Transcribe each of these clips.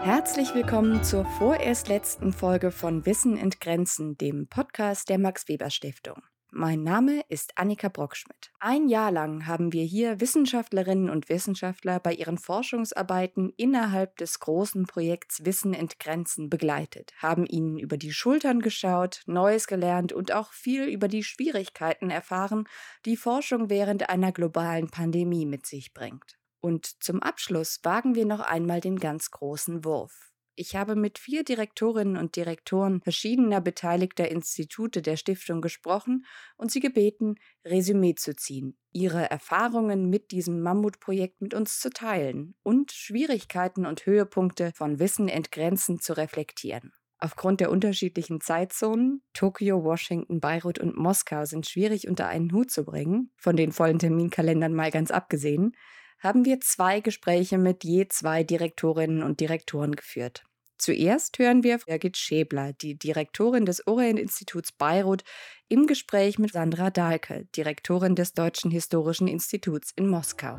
Herzlich willkommen zur vorerst letzten Folge von Wissen entgrenzen, dem Podcast der Max Weber Stiftung. Mein Name ist Annika Brockschmidt. Ein Jahr lang haben wir hier Wissenschaftlerinnen und Wissenschaftler bei ihren Forschungsarbeiten innerhalb des großen Projekts Wissen entgrenzen begleitet, haben ihnen über die Schultern geschaut, Neues gelernt und auch viel über die Schwierigkeiten erfahren, die Forschung während einer globalen Pandemie mit sich bringt. Und zum Abschluss wagen wir noch einmal den ganz großen Wurf. Ich habe mit vier Direktorinnen und Direktoren verschiedener beteiligter Institute der Stiftung gesprochen und sie gebeten, Resümee zu ziehen, ihre Erfahrungen mit diesem Mammutprojekt mit uns zu teilen und Schwierigkeiten und Höhepunkte von Wissen entgrenzend zu reflektieren. Aufgrund der unterschiedlichen Zeitzonen, Tokio, Washington, Beirut und Moskau sind schwierig unter einen Hut zu bringen, von den vollen Terminkalendern mal ganz abgesehen, haben wir zwei Gespräche mit je zwei Direktorinnen und Direktoren geführt. Zuerst hören wir Birgit Schäbler, die Direktorin des Orient-Instituts Beirut, im Gespräch mit Sandra Dahlke, Direktorin des Deutschen Historischen Instituts in Moskau.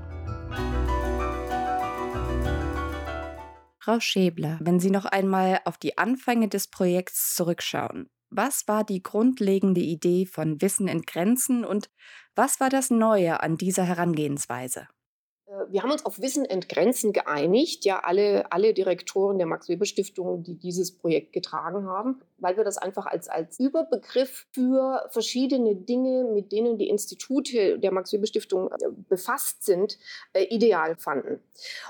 Frau Schäbler, wenn Sie noch einmal auf die Anfänge des Projekts zurückschauen, was war die grundlegende Idee von Wissen in Grenzen und was war das Neue an dieser Herangehensweise? Äh, wir haben uns auf Wissen entgrenzen geeinigt, ja, alle, alle Direktoren der Max-Weber-Stiftung, die dieses Projekt getragen haben, weil wir das einfach als, als Überbegriff für verschiedene Dinge, mit denen die Institute der Max-Weber-Stiftung äh, befasst sind, äh, ideal fanden.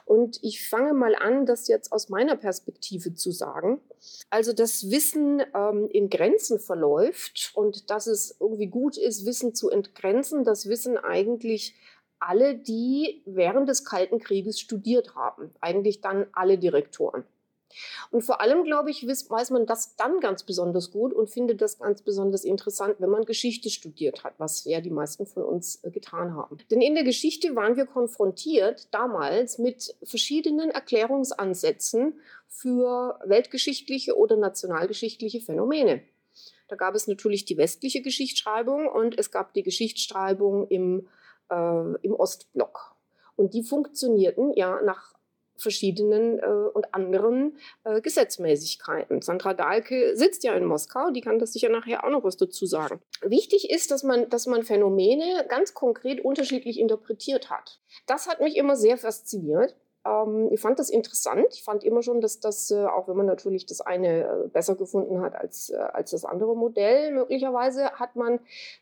Und ich fange mal an, das jetzt aus meiner Perspektive zu sagen. Also, dass Wissen ähm, in Grenzen verläuft und dass es irgendwie gut ist, Wissen zu entgrenzen, dass Wissen eigentlich alle, die während des Kalten Krieges studiert haben. Eigentlich dann alle Direktoren. Und vor allem, glaube ich, weiß man das dann ganz besonders gut und findet das ganz besonders interessant, wenn man Geschichte studiert hat, was ja die meisten von uns äh, getan haben. Denn in der Geschichte waren wir konfrontiert damals mit verschiedenen Erklärungsansätzen für weltgeschichtliche oder nationalgeschichtliche Phänomene. Da gab es natürlich die westliche Geschichtsschreibung und es gab die Geschichtsschreibung im äh, im Ostblock. Und die funktionierten ja nach verschiedenen äh, und anderen äh, Gesetzmäßigkeiten. Sandra Dahlke sitzt ja in Moskau, die kann das sicher nachher auch noch was dazu sagen. Wichtig ist, dass man, dass man Phänomene ganz konkret unterschiedlich interpretiert hat. Das hat mich immer sehr fasziniert. Ähm, ich fand das interessant. Ich fand immer schon, dass das, äh, auch wenn man natürlich das eine äh, besser gefunden hat als, äh, als das andere Modell, möglicherweise hat man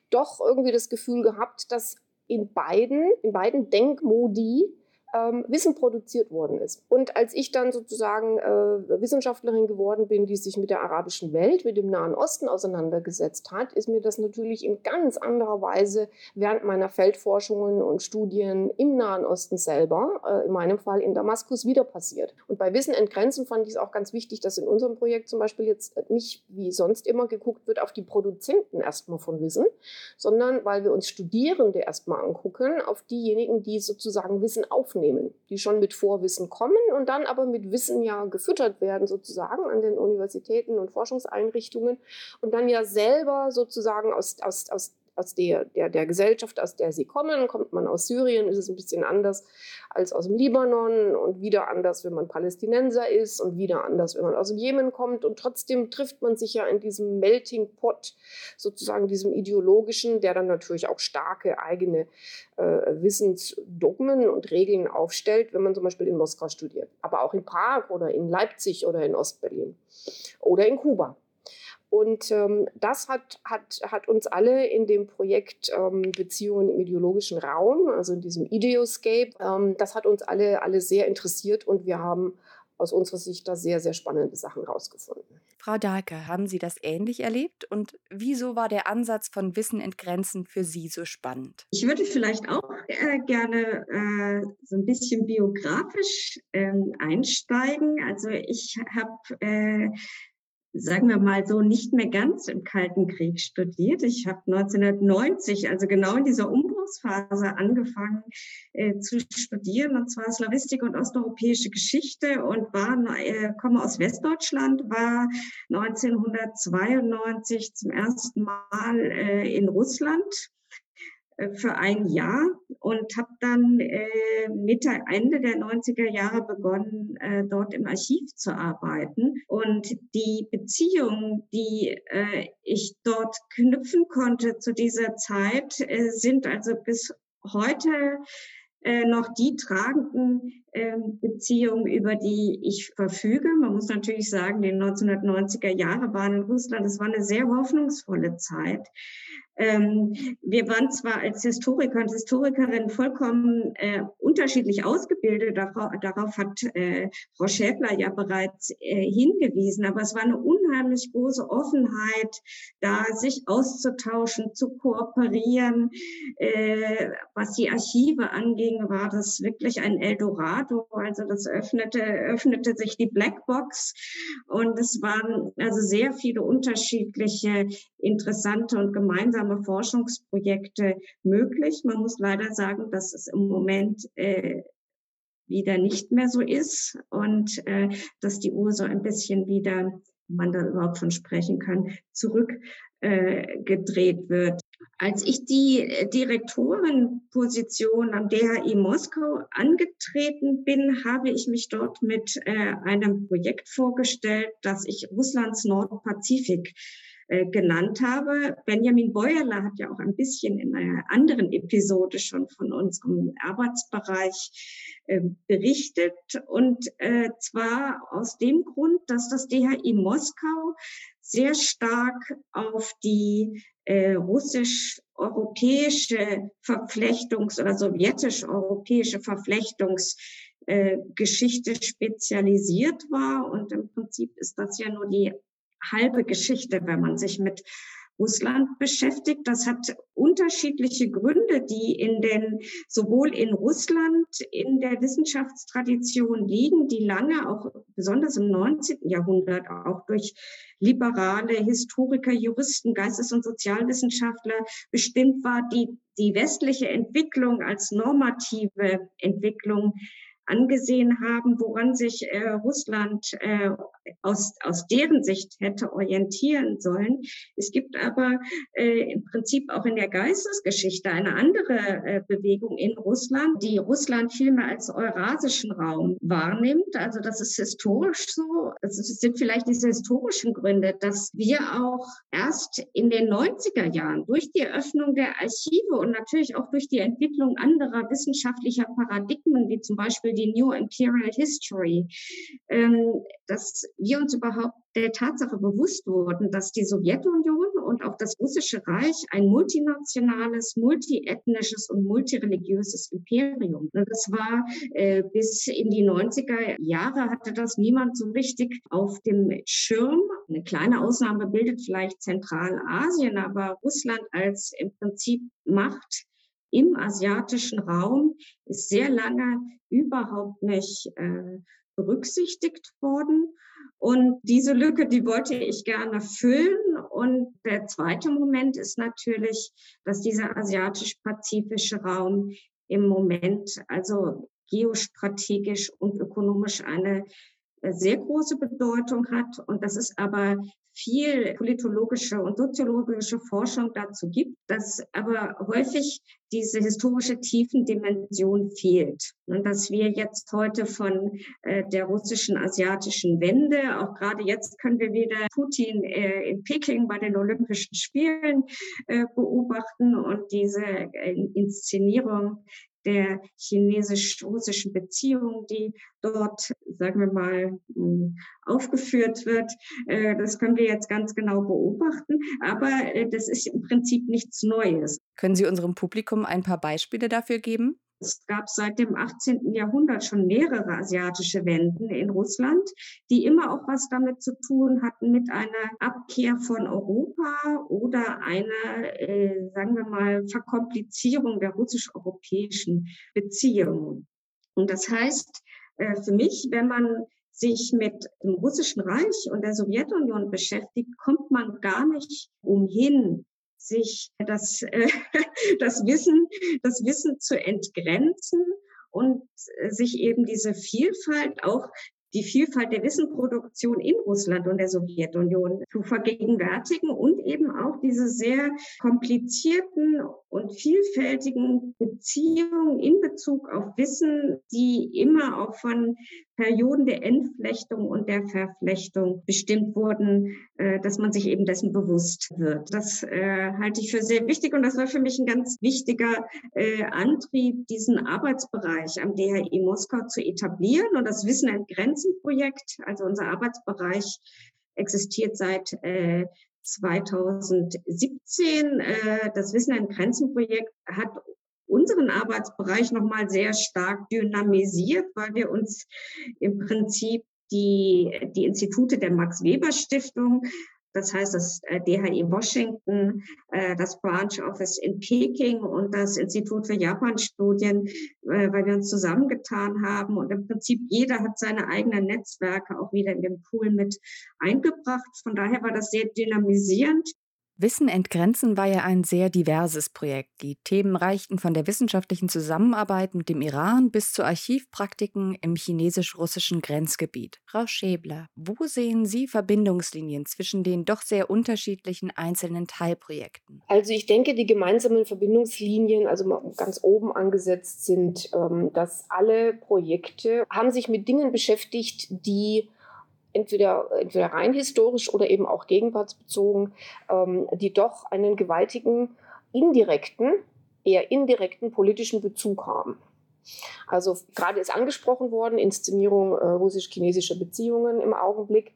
doch irgendwie das Gefühl gehabt, dass in beiden, in beiden Denkmodi ähm, Wissen produziert worden ist. Und als ich dann sozusagen äh, Wissenschaftlerin geworden bin, die sich mit der arabischen Welt, mit dem Nahen Osten auseinandergesetzt hat, ist mir das natürlich in ganz anderer Weise während meiner Feldforschungen und Studien im Nahen Osten selber, äh, in meinem Fall in Damaskus, wieder passiert. Und bei Wissen entgrenzen fand ich es auch ganz wichtig, dass in unserem Projekt zum Beispiel jetzt nicht wie sonst immer geguckt wird auf die Produzenten erstmal von Wissen, sondern weil wir uns Studierende erstmal angucken, auf diejenigen, die sozusagen Wissen aufnehmen aufnehmen, die schon mit Vorwissen kommen und dann aber mit Wissen ja gefüttert werden sozusagen an den Universitäten und Forschungseinrichtungen und dann ja selber sozusagen aus, aus, aus aus der, der, der Gesellschaft, aus der sie kommen. Kommt man aus Syrien, ist es ein bisschen anders als aus dem Libanon und wieder anders, wenn man Palästinenser ist und wieder anders, wenn man aus dem Jemen kommt. Und trotzdem trifft man sich ja in diesem Melting Pot, sozusagen diesem ideologischen, der dann natürlich auch starke eigene äh, Wissensdogmen und Regeln aufstellt, wenn man zum Beispiel in Moskau studiert, aber auch in Prag oder in Leipzig oder in Ostberlin oder in Kuba. Und ähm, das hat, hat, hat uns alle in dem Projekt ähm, Beziehungen im ideologischen Raum, also in diesem Ideoscape, ähm, das hat uns alle, alle sehr interessiert und wir haben aus unserer Sicht da sehr, sehr spannende Sachen rausgefunden. Frau Dahlke, haben Sie das ähnlich erlebt? Und wieso war der Ansatz von Wissen entgrenzen für Sie so spannend? Ich würde vielleicht auch äh, gerne äh, so ein bisschen biografisch äh, einsteigen. Also ich habe äh, sagen wir mal so, nicht mehr ganz im Kalten Krieg studiert. Ich habe 1990, also genau in dieser Umbruchsphase, angefangen äh, zu studieren, und zwar Slawistik und osteuropäische Geschichte und war, äh, komme aus Westdeutschland, war 1992 zum ersten Mal äh, in Russland für ein Jahr und habe dann äh, Mitte, Ende der 90er Jahre begonnen, äh, dort im Archiv zu arbeiten. Und die Beziehungen, die äh, ich dort knüpfen konnte zu dieser Zeit, äh, sind also bis heute äh, noch die tragenden äh, Beziehungen, über die ich verfüge. Man muss natürlich sagen, die 1990er Jahre waren in Russland, das war eine sehr hoffnungsvolle Zeit. Ähm, wir waren zwar als Historiker und Historikerin vollkommen äh, unterschiedlich ausgebildet, darauf, hat äh, Frau Schäfler ja bereits äh, hingewiesen, aber es war eine unheimlich große Offenheit, da sich auszutauschen, zu kooperieren. Was die Archive anging, war das wirklich ein Eldorado. Also das öffnete, öffnete sich die Blackbox und es waren also sehr viele unterschiedliche interessante und gemeinsame Forschungsprojekte möglich. Man muss leider sagen, dass es im Moment äh, wieder nicht mehr so ist und äh, dass die Uhr so ein bisschen wieder, man da überhaupt von sprechen kann, zurückgedreht äh, wird. Als ich die Direktorenposition am DHI Moskau angetreten bin, habe ich mich dort mit äh, einem Projekt vorgestellt, das ich Russlands Nordpazifik äh, genannt habe. Benjamin Beuerler hat ja auch ein bisschen in einer anderen Episode schon von unserem Arbeitsbereich äh, berichtet. Und äh, zwar aus dem Grund, dass das DHI Moskau sehr stark auf die äh, russisch-europäische Verflechtungs- oder sowjetisch-europäische Verflechtungsgeschichte äh, spezialisiert war. Und im Prinzip ist das ja nur die halbe Geschichte, wenn man sich mit Russland beschäftigt. Das hat unterschiedliche Gründe, die in den, sowohl in Russland in der Wissenschaftstradition liegen, die lange auch besonders im 19. Jahrhundert auch durch liberale Historiker, Juristen, Geistes- und Sozialwissenschaftler bestimmt war, die die westliche Entwicklung als normative Entwicklung angesehen haben, woran sich äh, Russland äh, aus, aus deren Sicht hätte orientieren sollen. Es gibt aber äh, im Prinzip auch in der Geistesgeschichte eine andere äh, Bewegung in Russland, die Russland vielmehr als eurasischen Raum wahrnimmt. Also das ist historisch so. Es sind vielleicht diese historischen Gründe, dass wir auch erst in den 90er Jahren durch die Eröffnung der Archive und natürlich auch durch die Entwicklung anderer wissenschaftlicher Paradigmen, wie zum Beispiel die New Imperial History, ähm, dass wir uns überhaupt der Tatsache bewusst wurden, dass die Sowjetunion und auch das russische Reich ein multinationales, multiethnisches und multireligiöses Imperium. Das war äh, bis in die 90er Jahre hatte das niemand so richtig auf dem Schirm. Eine kleine Ausnahme bildet vielleicht Zentralasien, aber Russland als im Prinzip Macht im asiatischen Raum ist sehr lange überhaupt nicht äh, berücksichtigt worden. Und diese Lücke, die wollte ich gerne füllen. Und der zweite Moment ist natürlich, dass dieser asiatisch-pazifische Raum im Moment also geostrategisch und ökonomisch eine äh, sehr große Bedeutung hat und dass es aber viel politologische und soziologische Forschung dazu gibt, dass aber häufig diese historische Tiefendimension fehlt. Und dass wir jetzt heute von äh, der russischen asiatischen Wende, auch gerade jetzt können wir wieder Putin äh, in Peking bei den Olympischen Spielen äh, beobachten und diese Inszenierung der chinesisch-russischen Beziehung, die dort, sagen wir mal, hm, aufgeführt wird. Äh, das können wir jetzt ganz genau beobachten, aber äh, das ist im Prinzip nichts Neues. Können Sie unserem Publikum ein paar Beispiele dafür geben? Es gab seit dem 18. Jahrhundert schon mehrere asiatische Wenden in Russland, die immer auch was damit zu tun hatten mit einer Abkehr von Europa oder einer, äh, sagen wir mal, Verkomplizierung der russisch-europäischen Beziehungen. Und das heißt äh, für mich, wenn man sich mit dem Russischen Reich und der Sowjetunion beschäftigt, kommt man gar nicht umhin, sich das, äh, das Wissen, das Wissen zu entgrenzen und sich eben diese Vielfalt auch die Vielfalt der Wissenproduktion in Russland und der Sowjetunion zu vergegenwärtigen und eben auch diese sehr komplizierten und vielfältigen Beziehungen in Bezug auf Wissen, die immer auch von Perioden der Entflechtung und der Verflechtung bestimmt wurden, äh, dass man sich eben dessen bewusst wird. Das äh, halte ich für sehr wichtig und das war für mich ein ganz wichtiger äh, Antrieb, diesen Arbeitsbereich am DHI Moskau zu etablieren und das Wissen entgrenzen Projekt, also unser Arbeitsbereich existiert seit äh, 2017. Äh, das Wissen an Grenzen Projekt hat unseren Arbeitsbereich nochmal sehr stark dynamisiert, weil wir uns im Prinzip die, die Institute der Max Weber Stiftung das heißt das äh, DHI Washington, äh, das Branch Office in Peking und das Institut für Japan-Studien, äh, weil wir uns zusammengetan haben. Und im Prinzip jeder hat seine eigenen Netzwerke auch wieder in den Pool mit eingebracht. Von daher war das sehr dynamisierend. Wissen entgrenzen war ja ein sehr diverses Projekt. Die Themen reichten von der wissenschaftlichen Zusammenarbeit mit dem Iran bis zu Archivpraktiken im chinesisch-russischen Grenzgebiet. Frau Schäbler, wo sehen Sie Verbindungslinien zwischen den doch sehr unterschiedlichen einzelnen Teilprojekten? Also ich denke, die gemeinsamen Verbindungslinien, also ganz oben angesetzt sind, ähm, dass alle Projekte haben sich mit Dingen beschäftigt, die entweder, entweder rein historisch oder eben auch gegenwartsbezogen, ähm, die doch einen gewaltigen indirekten, eher indirekten politischen Bezug haben. Also gerade ist angesprochen worden, Inszenierung äh, russisch-chinesischer Beziehungen im Augenblick.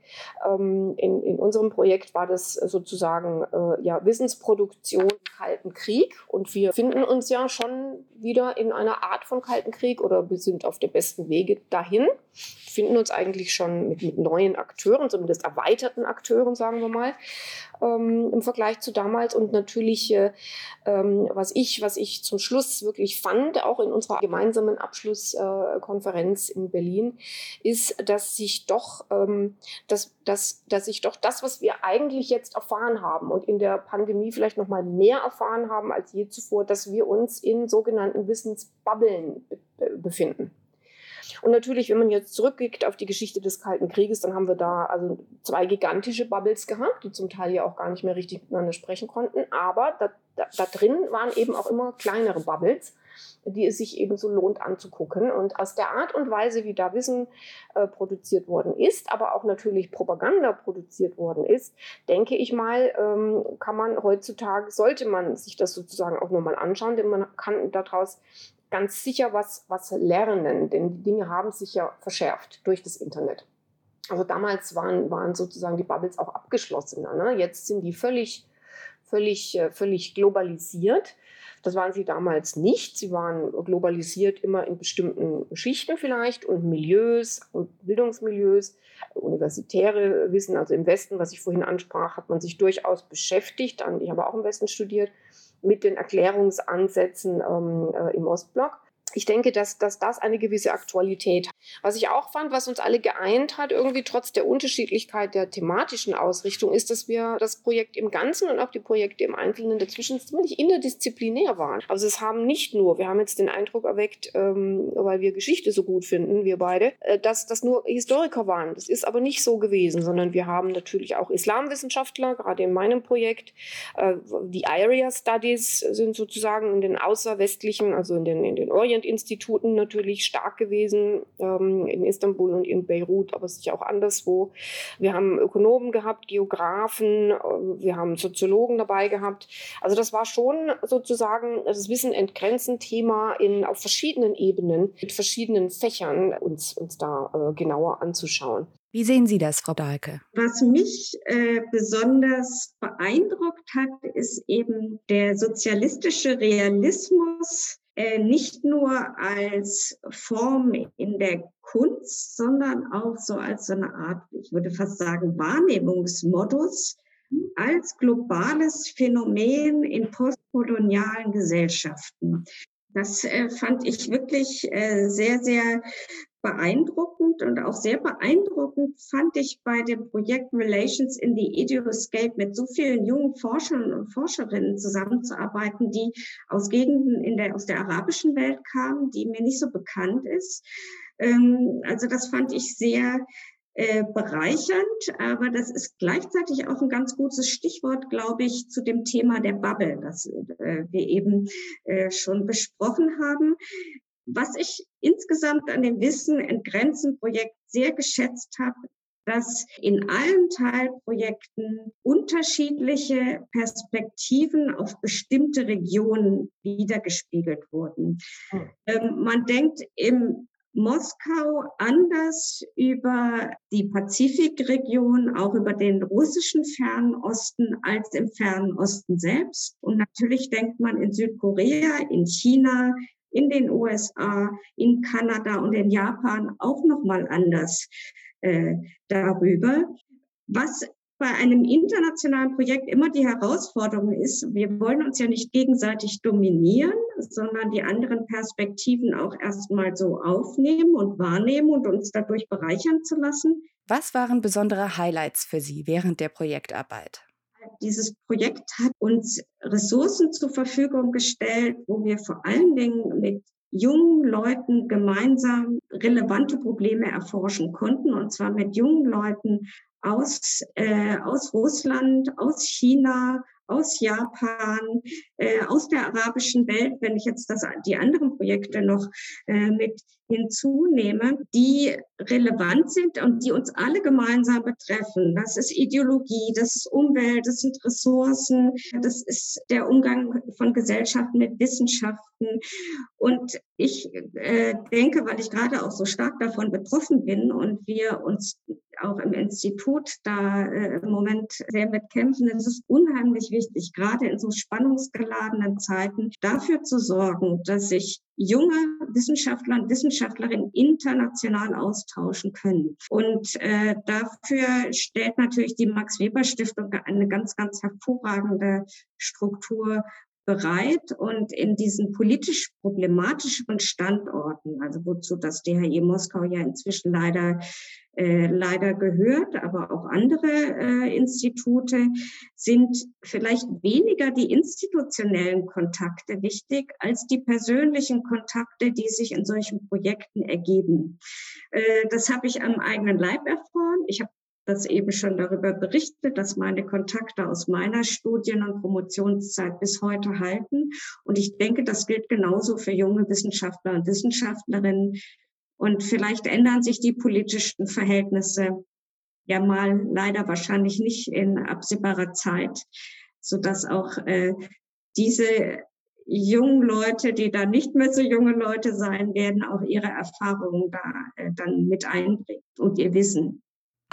Ähm, in, in unserem Projekt war das sozusagen äh, ja, Wissensproduktion im Kalten Krieg und wir finden uns ja schon wieder in einer Art von Kalten Krieg oder wir sind auf dem besten Wege dahin. Finden uns eigentlich schon mit, mit neuen Akteuren, zumindest erweiterten Akteuren, sagen wir mal ähm, im Vergleich zu damals. Und natürlich, äh, ähm, was ich, was ich zum Schluss wirklich fand, auch in unserer gemeinsamen Abschlusskonferenz äh, in Berlin, ist, dass sich doch, ähm, dass, dass, dass sich doch das, was wir eigentlich jetzt erfahren haben und in der Pandemie vielleicht noch mal mehr erfahren haben als je zuvor, dass wir uns in sogenannten Wissensbubbeln befinden. Und natürlich, wenn man jetzt zurückgeht auf die Geschichte des Kalten Krieges, dann haben wir da also zwei gigantische Bubbles gehabt, die zum Teil ja auch gar nicht mehr richtig miteinander sprechen konnten. Aber da, da, da drin waren eben auch immer kleinere Bubbles die es sich eben so lohnt anzugucken. Und aus der Art und Weise, wie da Wissen äh, produziert worden ist, aber auch natürlich Propaganda produziert worden ist, denke ich mal, ähm, kann man heutzutage, sollte man sich das sozusagen auch nochmal anschauen, denn man kann daraus ganz sicher was, was lernen, denn die Dinge haben sich ja verschärft durch das Internet. Also damals waren, waren sozusagen die Bubbles auch abgeschlossener. Ne? Jetzt sind die völlig, völlig, äh, völlig globalisiert. Das waren sie damals nicht. Sie waren globalisiert immer in bestimmten Schichten vielleicht und Milieus und Bildungsmilieus. Universitäre Wissen, also im Westen, was ich vorhin ansprach, hat man sich durchaus beschäftigt. Ich habe auch im Westen studiert mit den Erklärungsansätzen ähm, äh, im Ostblock ich denke, dass, dass das eine gewisse Aktualität hat. Was ich auch fand, was uns alle geeint hat, irgendwie trotz der Unterschiedlichkeit der thematischen Ausrichtung, ist, dass wir das Projekt im Ganzen und auch die Projekte im Einzelnen dazwischen ziemlich interdisziplinär waren. Also es haben nicht nur, wir haben jetzt den Eindruck erweckt, ähm, weil wir Geschichte so gut finden, wir beide, äh, dass das nur Historiker waren. Das ist aber nicht so gewesen, sondern wir haben natürlich auch Islamwissenschaftler, gerade in meinem Projekt. Äh, die Area Studies sind sozusagen in den außerwestlichen, also in den, in den Orient Instituten natürlich stark gewesen, ähm, in Istanbul und in Beirut, aber sicher auch anderswo. Wir haben Ökonomen gehabt, Geografen, äh, wir haben Soziologen dabei gehabt. Also das war schon sozusagen das Wissen entgrenzen Thema in, auf verschiedenen Ebenen, mit verschiedenen Fächern uns, uns da äh, genauer anzuschauen. Wie sehen Sie das, Frau Dahlke? Was mich äh, besonders beeindruckt hat, ist eben der sozialistische Realismus, nicht nur als Form in der Kunst, sondern auch so als so eine Art, ich würde fast sagen, Wahrnehmungsmodus als globales Phänomen in postkolonialen Gesellschaften. Das äh, fand ich wirklich äh, sehr, sehr beeindruckend und auch sehr beeindruckend fand ich bei dem Projekt Relations in the Idioscape mit so vielen jungen Forschern und Forscherinnen zusammenzuarbeiten, die aus Gegenden in der, aus der arabischen Welt kamen, die mir nicht so bekannt ist. Ähm, also das fand ich sehr äh, bereichernd, aber das ist gleichzeitig auch ein ganz gutes Stichwort, glaube ich, zu dem Thema der Bubble, das äh, wir eben äh, schon besprochen haben. Was ich insgesamt an dem Wissen Entgrenzen Projekt sehr geschätzt habe, dass in allen Teilprojekten unterschiedliche Perspektiven auf bestimmte Regionen wiedergespiegelt wurden. Hm. Ähm, man denkt im Moskau anders über die Pazifikregion, auch über den russischen Fernosten als im Fernen Osten selbst. Und natürlich denkt man in Südkorea, in China, in den USA, in Kanada und in Japan auch noch mal anders äh, darüber. Was bei einem internationalen Projekt immer die Herausforderung ist, wir wollen uns ja nicht gegenseitig dominieren, sondern die anderen Perspektiven auch erstmal so aufnehmen und wahrnehmen und uns dadurch bereichern zu lassen. Was waren besondere Highlights für Sie während der Projektarbeit? Dieses Projekt hat uns Ressourcen zur Verfügung gestellt, wo wir vor allen Dingen mit jungen Leuten gemeinsam relevante Probleme erforschen konnten, und zwar mit jungen Leuten aus, äh, aus Russland, aus China, aus Japan, äh, aus der arabischen Welt, wenn ich jetzt das, die anderen Projekte noch äh, mit hinzunehme, die relevant sind und die uns alle gemeinsam betreffen. Das ist Ideologie, das ist Umwelt, das sind Ressourcen, das ist der Umgang von Gesellschaften mit Wissenschaften. Und ich äh, denke, weil ich gerade auch so stark davon betroffen bin und wir uns auch im Institut da äh, im Moment sehr mitkämpfen, es ist unheimlich wichtig, gerade in so spannungsgeladenen Zeiten, dafür zu sorgen, dass sich junge Wissenschaftler und Wissenschaftlerinnen international austauschen können. Und äh, dafür stellt natürlich die Max Weber Stiftung eine ganz, ganz hervorragende Struktur bereit und in diesen politisch problematischeren Standorten, also wozu das DHE Moskau ja inzwischen leider äh, leider gehört, aber auch andere äh, Institute, sind vielleicht weniger die institutionellen Kontakte wichtig als die persönlichen Kontakte, die sich in solchen Projekten ergeben. Äh, das habe ich am eigenen Leib erfahren. Ich habe das eben schon darüber berichtet, dass meine Kontakte aus meiner Studien- und Promotionszeit bis heute halten. Und ich denke, das gilt genauso für junge Wissenschaftler und Wissenschaftlerinnen, und vielleicht ändern sich die politischen Verhältnisse ja mal leider wahrscheinlich nicht in absehbarer Zeit, so dass auch äh, diese jungen Leute, die da nicht mehr so junge Leute sein werden, auch ihre Erfahrungen da äh, dann mit einbringen und ihr Wissen.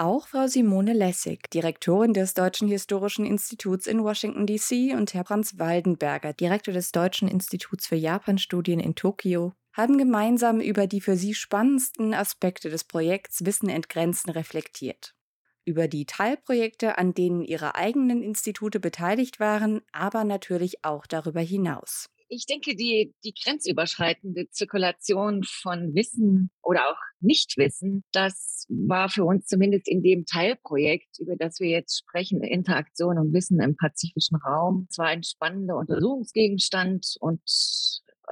Auch Frau Simone Lessig, Direktorin des Deutschen Historischen Instituts in Washington, D.C. und Herr Franz Waldenberger, Direktor des Deutschen Instituts für Japanstudien in Tokio, haben gemeinsam über die für sie spannendsten Aspekte des Projekts Wissen entgrenzen reflektiert. Über die Teilprojekte, an denen ihre eigenen Institute beteiligt waren, aber natürlich auch darüber hinaus. Ich denke, die, die grenzüberschreitende Zirkulation von Wissen oder auch Nichtwissen, das war für uns zumindest in dem Teilprojekt, über das wir jetzt sprechen, Interaktion und Wissen im pazifischen Raum, zwar ein spannender Untersuchungsgegenstand und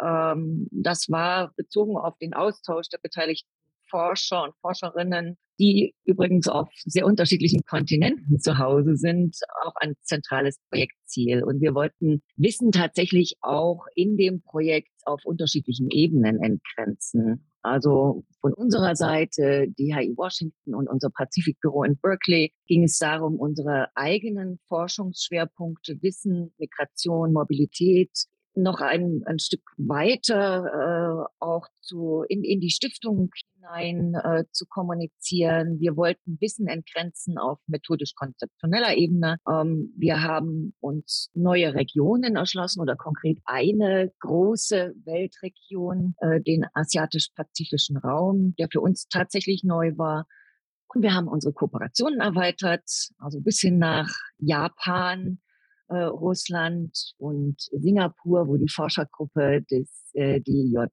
ähm, das war bezogen auf den Austausch der beteiligten Forscher und Forscherinnen, die übrigens auf sehr unterschiedlichen Kontinenten zu Hause sind, auch ein zentrales Projektziel. Und wir wollten Wissen tatsächlich auch in dem Projekt auf unterschiedlichen Ebenen entgrenzen. Also von unserer Seite, DHI Washington und unser Pazifikbüro in Berkeley, ging es darum, unsere eigenen Forschungsschwerpunkte Wissen, Migration, Mobilität noch ein, ein Stück weiter äh, auch zu, in, in die Stiftung hinein äh, zu kommunizieren. Wir wollten Wissen entgrenzen auf methodisch-konzeptioneller Ebene. Ähm, wir haben uns neue Regionen erschlossen oder konkret eine große Weltregion, äh, den asiatisch-pazifischen Raum, der für uns tatsächlich neu war. Und wir haben unsere Kooperationen erweitert, also bis hin nach Japan, Russland und Singapur, wo die Forschergruppe des äh, DIJ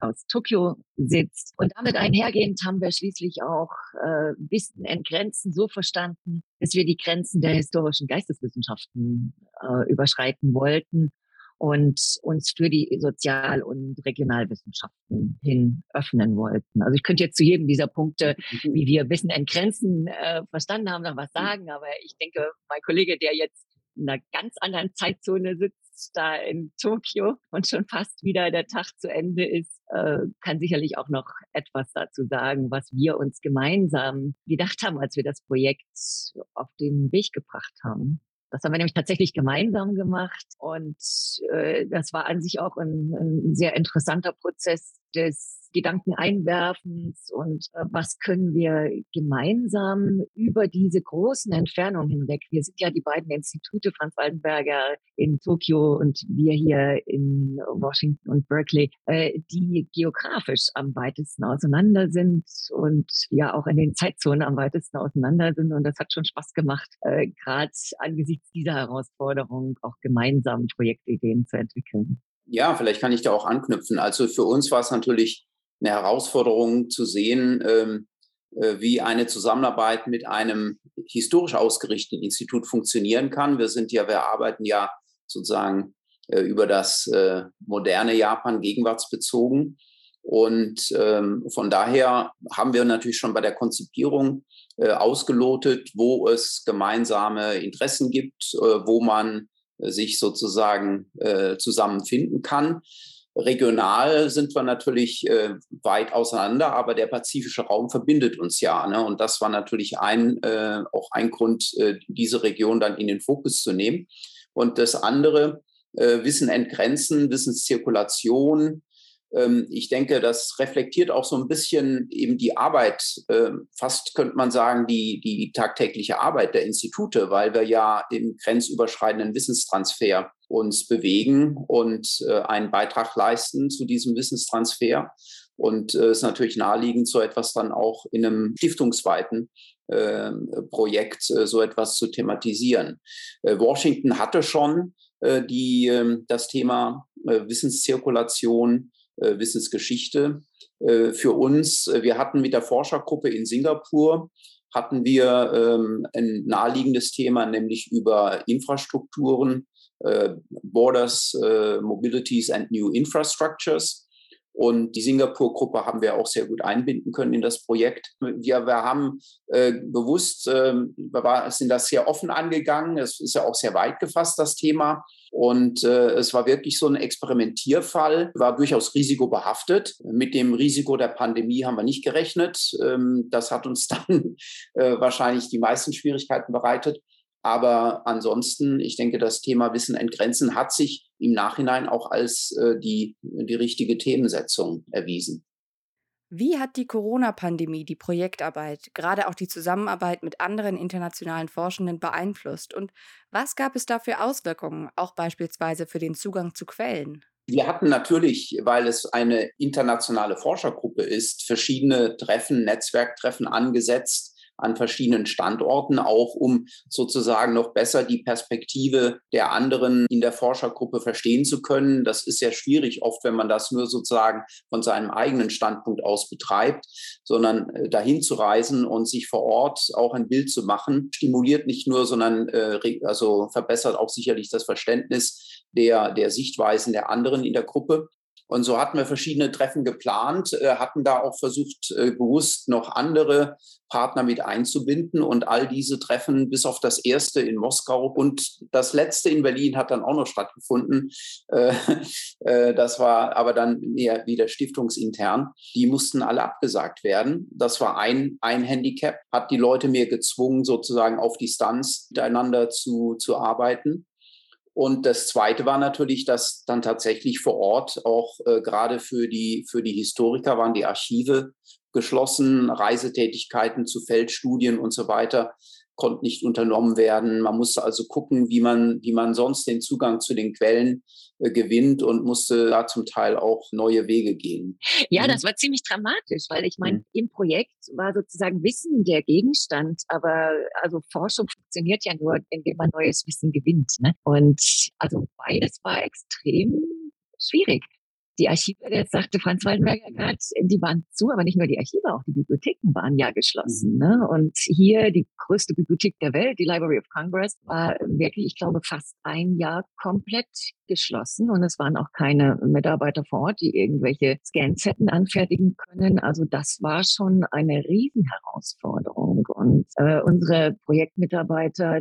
aus Tokio sitzt. Und damit einhergehend haben wir schließlich auch äh, Wissen entgrenzen so verstanden, dass wir die Grenzen der historischen Geisteswissenschaften äh, überschreiten wollten und uns für die Sozial- und Regionalwissenschaften hin öffnen wollten. Also ich könnte jetzt zu jedem dieser Punkte, wie wir Wissen entgrenzen, äh, verstanden haben, noch was sagen, aber ich denke, mein Kollege, der jetzt einer ganz anderen Zeitzone sitzt, da in Tokio und schon fast wieder der Tag zu Ende ist, äh, kann sicherlich auch noch etwas dazu sagen, was wir uns gemeinsam gedacht haben, als wir das Projekt auf den Weg gebracht haben. Das haben wir nämlich tatsächlich gemeinsam gemacht und äh, das war an sich auch ein, ein sehr interessanter Prozess des Gedanken Gedankeneinwerfens und äh, was können wir gemeinsam über diese großen Entfernungen hinweg. Wir sind ja die beiden Institute, Franz Waldenberger in Tokio und wir hier in Washington und Berkeley, äh, die geografisch am weitesten auseinander sind und ja auch in den Zeitzonen am weitesten auseinander sind. Und das hat schon Spaß gemacht, äh, gerade angesichts dieser Herausforderung auch gemeinsam Projektideen zu entwickeln. Ja, vielleicht kann ich da auch anknüpfen. Also für uns war es natürlich eine Herausforderung zu sehen, ähm, äh, wie eine Zusammenarbeit mit einem historisch ausgerichteten Institut funktionieren kann. Wir sind ja, wir arbeiten ja sozusagen äh, über das äh, moderne Japan gegenwartsbezogen. Und ähm, von daher haben wir natürlich schon bei der Konzipierung äh, ausgelotet, wo es gemeinsame Interessen gibt, äh, wo man äh, sich sozusagen zusammenfinden kann. Regional sind wir natürlich äh, weit auseinander, aber der pazifische Raum verbindet uns ja. Ne? Und das war natürlich ein, äh, auch ein Grund, äh, diese Region dann in den Fokus zu nehmen. Und das andere, äh, Wissen entgrenzen, Wissenszirkulation, ich denke, das reflektiert auch so ein bisschen eben die Arbeit, ähm, fast könnte man sagen, die, die tagtägliche Arbeit der Institute, weil wir ja im grenzüberschreitenden Wissenstransfer uns bewegen und äh, einen Beitrag leisten zu diesem Wissenstransfer. Und es äh, ist natürlich naheliegend, so etwas dann auch in einem stiftungsweiten ähm, Projekt äh, so etwas zu thematisieren. Washington hatte schon die, das Thema Wissenszirkulation Wissensgeschichte. Äh, für uns, äh, wir hatten mit der Forschergruppe in Singapur, hatten wir ähm, ein naheliegendes Thema, nämlich über Infrastrukturen, Borders, Mobilities and New Infrastructures. Und die Singapur-Gruppe haben wir auch sehr gut einbinden können in das Projekt. Wir, wir haben äh, bewusst, äh, wir war, sind das sehr offen angegangen. Es ist ja auch sehr weit gefasst, das Thema. Und äh, es war wirklich so ein Experimentierfall, war durchaus risikobehaftet. Mit dem Risiko der Pandemie haben wir nicht gerechnet. Ähm, das hat uns dann äh, wahrscheinlich die meisten Schwierigkeiten bereitet. Aber ansonsten, ich denke, das Thema Wissen entgrenzen hat sich im Nachhinein auch als äh, die, die richtige Themensetzung erwiesen. Wie hat die Corona-Pandemie die Projektarbeit, gerade auch die Zusammenarbeit mit anderen internationalen Forschenden beeinflusst? Und was gab es da für Auswirkungen, auch beispielsweise für den Zugang zu Quellen? Wir hatten natürlich, weil es eine internationale Forschergruppe ist, verschiedene Treffen, Netzwerktreffen angesetzt, an verschiedenen Standorten, auch um sozusagen noch besser die Perspektive der anderen in der Forschergruppe verstehen zu können. Das ist sehr schwierig oft, wenn man das nur sozusagen von seinem eigenen Standpunkt aus betreibt, sondern äh, dahin zu reisen und sich vor Ort auch ein Bild zu machen, stimuliert nicht nur, sondern äh, also verbessert auch sicherlich das Verständnis der, der Sichtweisen der anderen in der Gruppe. Und so hatten wir verschiedene Treffen geplant, äh, hatten da auch versucht, äh, bewusst noch andere Partner mit einzubinden. Und all diese Treffen, bis auf das erste in Moskau und das letzte in Berlin, hat dann auch noch stattgefunden. Äh, das war aber dann eher wieder stiftungsintern. Die mussten alle abgesagt werden. Das war ein, ein Handicap, hat die Leute mehr gezwungen, sozusagen auf Distanz miteinander zu, zu arbeiten. Und das Zweite war natürlich, dass dann tatsächlich vor Ort auch äh, gerade für die, für die Historiker waren die Archive geschlossen, Reisetätigkeiten zu Feldstudien und so weiter konnte nicht unternommen werden. Man musste also gucken, wie man, wie man sonst den Zugang zu den Quellen äh, gewinnt und musste da zum Teil auch neue Wege gehen. Ja, mhm. das war ziemlich dramatisch, weil ich meine, mhm. im Projekt war sozusagen Wissen der Gegenstand, aber also Forschung funktioniert ja nur, indem man neues Wissen gewinnt. Ne? Und also beides war extrem schwierig die Archive, jetzt sagte Franz Waldenberger gerade, die waren zu, aber nicht nur die Archive, auch die Bibliotheken waren ja geschlossen. Mhm. Ne? Und hier die größte Bibliothek der Welt, die Library of Congress, war wirklich, ich glaube, fast ein Jahr komplett geschlossen. Und es waren auch keine Mitarbeiter vor Ort, die irgendwelche Scans hätten anfertigen können. Also das war schon eine Riesenherausforderung. Und äh, unsere Projektmitarbeiter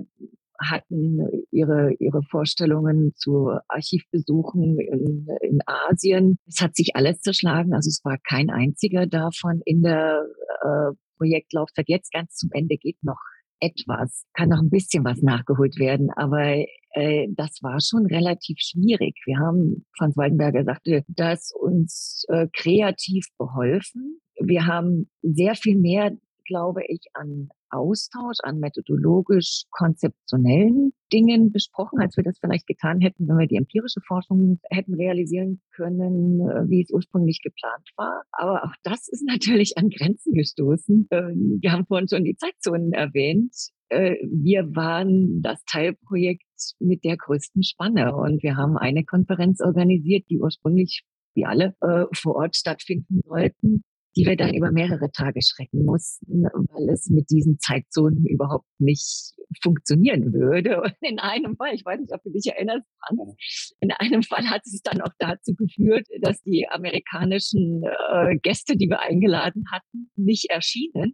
hatten ihre, ihre Vorstellungen zu Archivbesuchen in, in Asien. Es hat sich alles zerschlagen. Also es war kein einziger davon in der äh, Projektlaufzeit. Jetzt ganz zum Ende geht noch etwas, kann noch ein bisschen was nachgeholt werden, aber äh, das war schon relativ schwierig. Wir haben, Franz Waldenberger sagte, das uns äh, kreativ beholfen. Wir haben sehr viel mehr glaube ich, an Austausch, an methodologisch konzeptionellen Dingen besprochen, als wir das vielleicht getan hätten, wenn wir die empirische Forschung hätten realisieren können, äh, wie es ursprünglich geplant war. Aber auch das ist natürlich an Grenzen gestoßen. Ähm, wir haben vorhin schon die Zeitzonen erwähnt. Äh, wir waren das Teilprojekt mit der größten Spanne und wir haben eine Konferenz organisiert, die ursprünglich wie alle äh, vor Ort stattfinden sollten die wir dann über mehrere Tage schrecken mussten, weil es mit diesen Zeitzonen überhaupt nicht funktionieren würde. Und in einem Fall, ich weiß nicht, ob du dich erinnerst, Franz, in einem Fall hat es dann auch dazu geführt, dass die amerikanischen äh, Gäste, die wir eingeladen hatten, nicht erschienen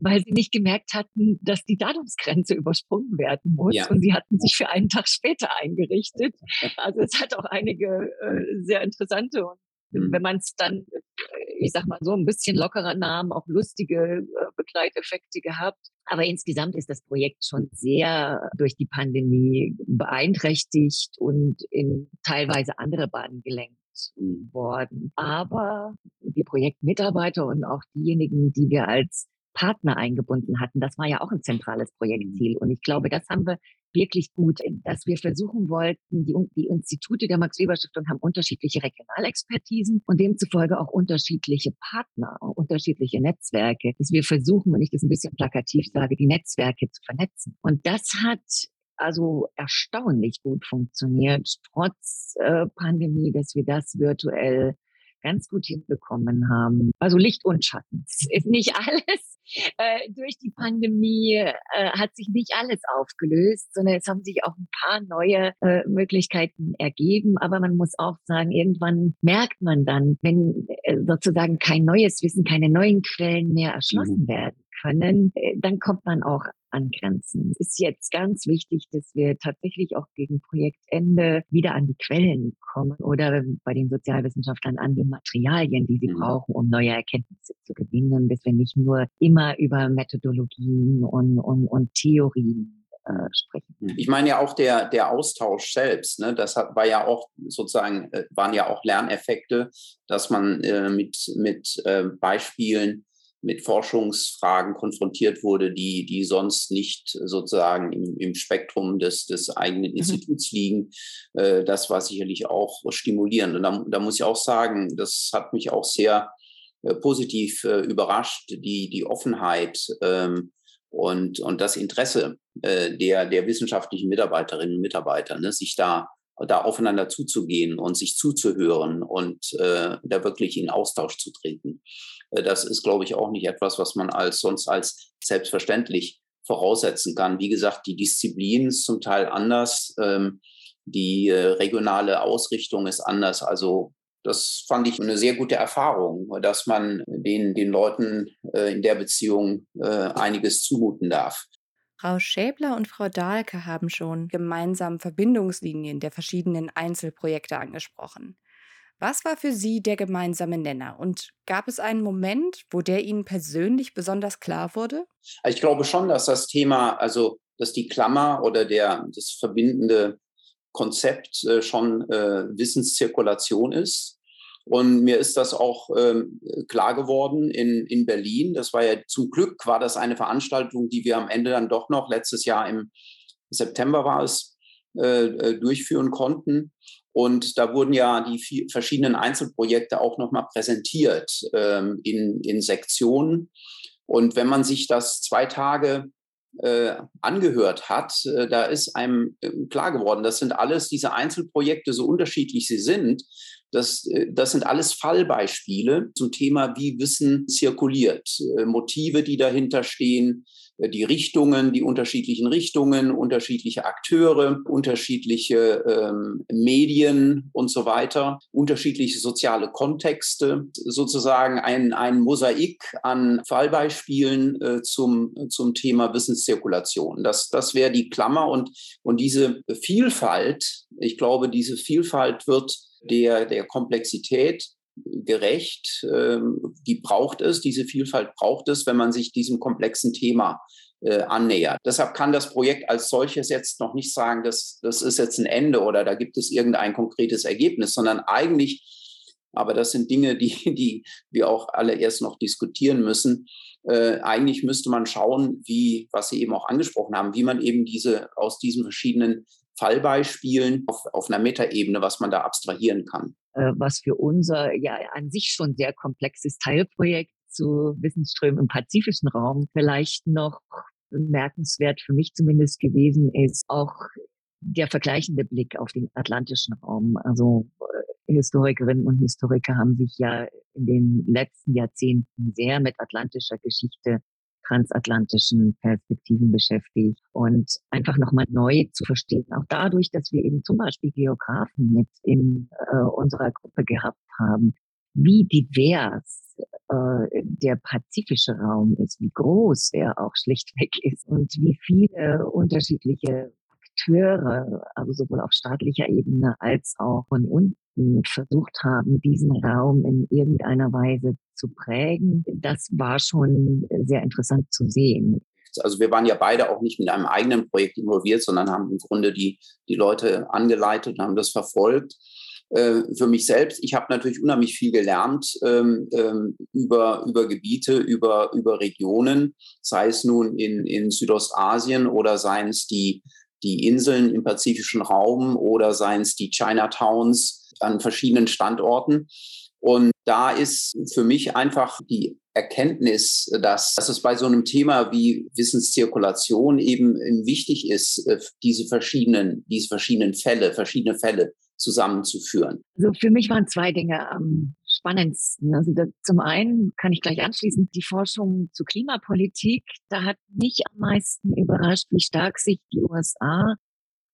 weil sie nicht gemerkt hatten, dass die Datumsgrenze übersprungen werden muss. Ja. Und sie hatten sich für einen Tag später eingerichtet. Also es hat auch einige äh, sehr interessante und. Wenn man es dann, äh, ich sag mal so, ein bisschen lockerer nahm, auch lustige äh, Begleiteffekte gehabt. Aber insgesamt ist das Projekt schon sehr durch die Pandemie beeinträchtigt und in teilweise andere Bahnen gelenkt mhm. worden. Aber die Projektmitarbeiter und auch diejenigen, die wir als Partner eingebunden hatten, das war ja auch ein zentrales Projektziel. Und ich glaube, das haben wir wirklich gut, dass wir versuchen wollten, die, die Institute der Max-Weber-Stiftung haben unterschiedliche Regionalexpertisen und demzufolge auch unterschiedliche Partner, unterschiedliche Netzwerke, dass wir versuchen, wenn ich das ein bisschen plakativ sage, die Netzwerke zu vernetzen. Und das hat also erstaunlich gut funktioniert, trotz äh, Pandemie, dass wir das virtuell ganz gut hinbekommen haben. Also Licht und Schatten. Es ist nicht alles äh, durch die Pandemie äh, hat sich nicht alles aufgelöst, sondern es haben sich auch ein paar neue äh, Möglichkeiten ergeben. Aber man muss auch sagen, irgendwann merkt man dann, wenn äh, sozusagen kein neues Wissen, keine neuen Quellen mehr erschlossen mhm. werden können, äh, dann kommt man auch an Grenzen. Es ist jetzt ganz wichtig, dass wir tatsächlich auch gegen Projektende wieder an die Quellen kommen oder bei den Sozialwissenschaftlern an die Materialien, die sie mhm. brauchen, um neue Erkenntnisse zu gewinnen, dass wir nicht nur immer über Methodologien und, und, und Theorien äh, sprechen. Ich meine ja auch der, der Austausch selbst, ne, das hat, war ja auch sozusagen, äh, waren ja auch Lerneffekte, dass man äh, mit, mit äh, Beispielen mit Forschungsfragen konfrontiert wurde, die, die sonst nicht sozusagen im, im Spektrum des, des eigenen mhm. Instituts liegen. Äh, das war sicherlich auch stimulierend. Und da, da muss ich auch sagen, das hat mich auch sehr äh, positiv äh, überrascht, die, die Offenheit ähm, und, und das Interesse äh, der, der wissenschaftlichen Mitarbeiterinnen und Mitarbeiter, ne, sich da da aufeinander zuzugehen und sich zuzuhören und äh, da wirklich in Austausch zu treten. Äh, das ist, glaube ich, auch nicht etwas, was man als sonst als selbstverständlich voraussetzen kann. Wie gesagt, die Disziplin ist zum Teil anders, ähm, die äh, regionale Ausrichtung ist anders. Also das fand ich eine sehr gute Erfahrung, dass man den, den Leuten äh, in der Beziehung äh, einiges zumuten darf. Frau Schäbler und Frau Dahlke haben schon gemeinsam Verbindungslinien der verschiedenen Einzelprojekte angesprochen. Was war für Sie der gemeinsame Nenner und gab es einen Moment, wo der Ihnen persönlich besonders klar wurde? Ich glaube schon, dass das Thema, also dass die Klammer oder der, das verbindende Konzept äh, schon äh, Wissenszirkulation ist. Und mir ist das auch ähm, klar geworden in, in Berlin. Das war ja zum Glück war das eine Veranstaltung, die wir am Ende dann doch noch letztes Jahr im September war es, äh, äh durchführen konnten. Und da wurden ja die verschiedenen Einzelprojekte auch nochmal präsentiert ähm, in, in Sektionen. Und wenn man sich das zwei Tage äh, angehört hat, äh, da ist einem äh, klar geworden, das sind alles diese Einzelprojekte, so unterschiedlich sie sind, Das, äh, das sind alles Fallbeispiele zum Thema, wie Wissen zirkuliert, äh, Motive, die dahinter stehen, äh, die Richtungen, die unterschiedlichen Richtungen, unterschiedliche Akteure, unterschiedliche ähm, Medien und so weiter, unterschiedliche soziale Kontexte, sozusagen ein, ein Mosaik an Fallbeispielen äh, zum, zum Thema Wissenszirkulation. Das, das wäre die Klammer und, und diese Vielfalt, ich glaube, diese Vielfalt wird der, der Komplexität gerecht. Ähm, die braucht es, diese Vielfalt braucht es, wenn man sich diesem komplexen Thema äh, annähert. Deshalb kann das Projekt als solches jetzt noch nicht sagen, dass das ist jetzt ein Ende oder da gibt es irgendein konkretes Ergebnis, sondern eigentlich, aber das sind Dinge, die, die wir auch alle erst noch diskutieren müssen. Äh, eigentlich müsste man schauen, wie, was Sie eben auch angesprochen haben, wie man eben diese aus diesen verschiedenen Fallbeispielen auf, auf einer Metaebene, was man da abstrahieren kann. Äh, was für unser ja an sich schon sehr komplexes Teilprojekt zu Wissensströmen im pazifischen Raum vielleicht noch bemerkenswert für mich zumindest gewesen ist, auch der vergleichende Blick auf den atlantischen Raum. Also äh, Historikerinnen und Historiker haben sich ja in den letzten Jahrzehnten sehr mit atlantischer Geschichte transatlantischen Perspektiven beschäftigt und einfach nochmal neu zu verstehen. Auch dadurch, dass wir eben zum Beispiel Geografen mit in äh, unserer Gruppe gehabt haben, wie divers äh, der pazifische Raum ist, wie groß er auch schlichtweg ist und wie viele unterschiedliche Akteure, also sowohl auf staatlicher Ebene als auch von unten versucht haben, diesen Raum in irgendeiner Weise zu prägen, das war schon sehr interessant zu sehen. Also wir waren ja beide auch nicht mit einem eigenen Projekt involviert, sondern haben im Grunde die, die Leute angeleitet und haben das verfolgt. Äh, für mich selbst, ich habe natürlich unheimlich viel gelernt ähm, ähm, über, über Gebiete, über, über Regionen, sei es nun in, in Südostasien oder seien es die, die Inseln im pazifischen Raum oder seien es die Chinatowns an verschiedenen Standorten. Und da ist für mich einfach die Erkenntnis, dass, dass es bei so einem Thema wie Wissenszirkulation eben wichtig ist, äh, diese verschiedenen, diese verschiedenen Fälle, verschiedene Fälle zusammenzuführen. Also für mich waren zwei Dinge am spannendsten. Also da, zum einen kann ich gleich anschließen, die Forschung zur Klimapolitik, da hat mich am meisten überrascht, wie stark sich die USA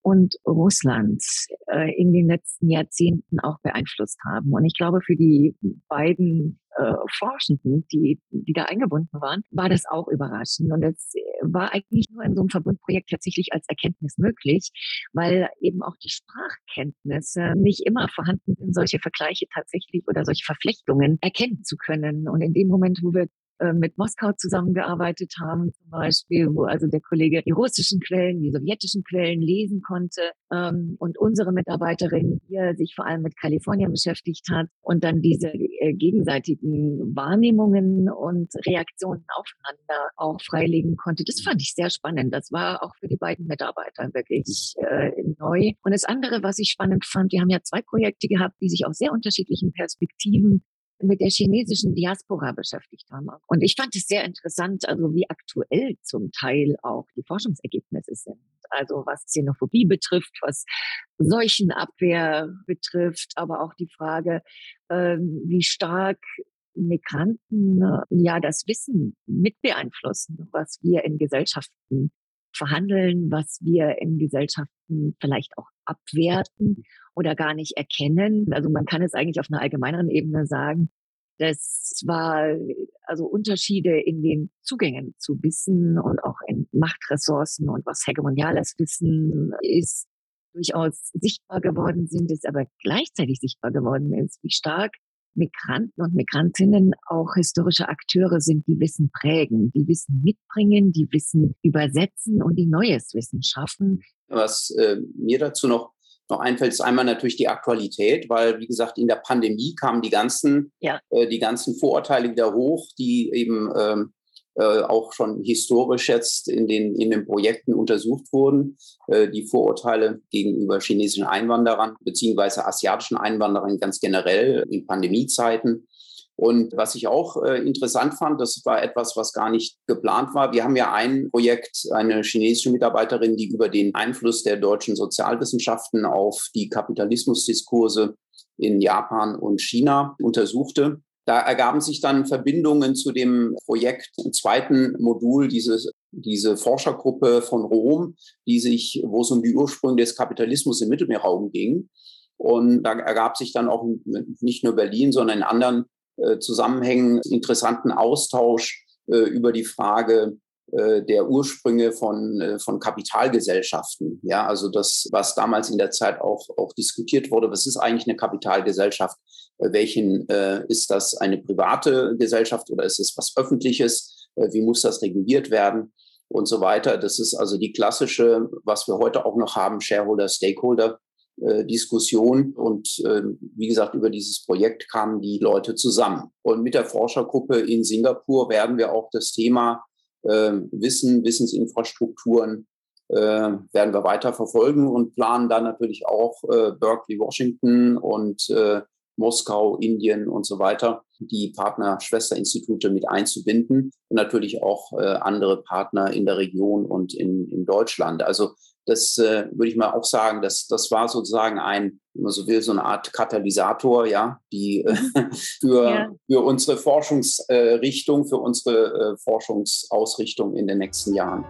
und Russland äh, in den letzten Jahrzehnten auch beeinflusst haben. Und ich glaube, für die beiden äh, Forschenden, die, die da eingebunden waren, war das auch überraschend. Und das war eigentlich nur in so einem Verbundprojekt tatsächlich als Erkenntnis möglich, weil eben auch die Sprachkenntnisse nicht immer vorhanden sind, solche Vergleiche tatsächlich oder solche Verflechtungen erkennen zu können. Und in dem Moment, wo wir äh, mit Moskau zusammengearbeitet haben, zum Beispiel, wo also der Kollege die russischen Quellen, die sowjetischen Quellen lesen konnte ähm, und unsere Mitarbeiterin hier sich vor allem mit Kalifornien beschäftigt hat und dann diese äh, gegenseitigen Wahrnehmungen und Reaktionen aufeinander auch freilegen konnte. Das fand ich sehr spannend. Das war auch für die beiden Mitarbeiter wirklich äh, neu. Und das andere, was ich spannend fand, wir haben ja zwei Projekte gehabt, die sich aus sehr unterschiedlichen Perspektiven mit der chinesischen Diaspora beschäftigt haben. Und ich fand es sehr interessant, also wie aktuell zum Teil auch die Forschungsergebnisse sind. Also was Xenophobie betrifft, was Seuchenabwehr betrifft, aber auch die Frage, äh, wie stark Migranten äh, ja das Wissen mit beeinflussen, was wir in Gesellschaften verhandeln, was wir in Gesellschaften vielleicht auch abwerten oder gar nicht erkennen. Also man kann es eigentlich auf einer allgemeineren Ebene sagen, das war also Unterschiede in den Zugängen zu Wissen und auch in Machtressourcen und was hegemoniales Wissen ist, durchaus sichtbar geworden sind, es aber gleichzeitig sichtbar geworden ist, wie stark Migranten und Migrantinnen auch historische Akteure sind, die Wissen prägen, die Wissen mitbringen, die Wissen übersetzen und die neues Wissen schaffen. Was äh, mir dazu noch noch einfällt, ist einmal natürlich die Aktualität, weil, wie gesagt, in der Pandemie kamen die ganzen, ja. äh, die ganzen Vorurteile wieder hoch, die eben ähm, äh, auch schon historisch jetzt in den, in den Projekten untersucht wurden. Äh, die Vorurteile gegenüber chinesischen Einwanderern beziehungsweise asiatischen Einwanderern ganz generell in Pandemiezeiten. Und was ich auch äh, interessant fand, das war etwas, was gar nicht geplant war. Wir haben ja ein Projekt, eine chinesische Mitarbeiterin, die über den Einfluss der deutschen Sozialwissenschaften auf die Kapitalismusdiskurse in Japan und China untersuchte. Da ergaben sich dann Verbindungen zu dem Projekt im zweiten Modul, dieses, diese Forschergruppe von Rom, die sich, wo es um die Ursprünge des Kapitalismus im Mittelmeerraum ging. Und da ergab sich dann auch nicht nur Berlin, sondern in anderen Zusammenhängen interessanten Austausch äh, über die Frage äh, der Ursprünge von, äh, von Kapitalgesellschaften. Ja, also das, was damals in der Zeit auch, auch diskutiert wurde, was ist eigentlich eine Kapitalgesellschaft? Äh, welchen äh, ist das eine private Gesellschaft oder ist es was Öffentliches? Äh, wie muss das reguliert werden? Und so weiter. Das ist also die klassische, was wir heute auch noch haben, Shareholder-Stakeholder äh, Diskussion. Und äh, wie gesagt, über dieses Projekt kamen die Leute zusammen. Und mit der Forschergruppe in Singapur werden wir auch das Thema äh, Wissen, Wissensinfrastrukturen äh, werden wir weiter verfolgen und planen dann natürlich auch äh, Berkeley, Washington und äh, Moskau, Indien und so weiter, die Partner-Schwesterinstitute mit einzubinden und natürlich auch äh, andere Partner in der Region und in, in Deutschland. Also das äh, würde ich mal auch sagen, dass das war sozusagen ein, wenn man so will, so eine Art Katalysator, ja, die äh, für, ja. für unsere Forschungsrichtung, äh, für unsere äh, Forschungsausrichtung in den nächsten Jahren.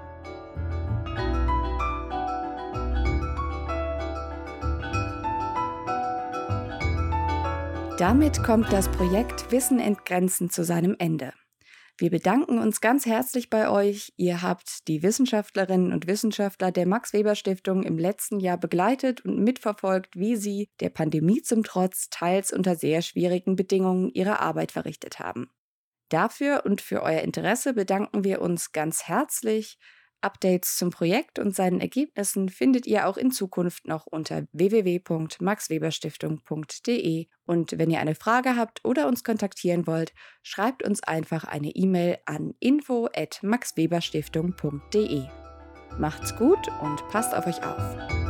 Damit kommt das Projekt Wissen entgrenzen zu seinem Ende. Wir bedanken uns ganz herzlich bei euch. Ihr habt die Wissenschaftlerinnen und Wissenschaftler der Max Weber Stiftung im letzten Jahr begleitet und mitverfolgt, wie sie der Pandemie zum Trotz teils unter sehr schwierigen Bedingungen ihre Arbeit verrichtet haben. Dafür und für euer Interesse bedanken wir uns ganz herzlich Updates zum Projekt und seinen Ergebnissen findet ihr auch in Zukunft noch unter www.maxweberstiftung.de. Und wenn ihr eine Frage habt oder uns kontaktieren wollt, schreibt uns einfach eine E-Mail an info@maxweberstiftung.de. Macht's gut und passt auf euch auf.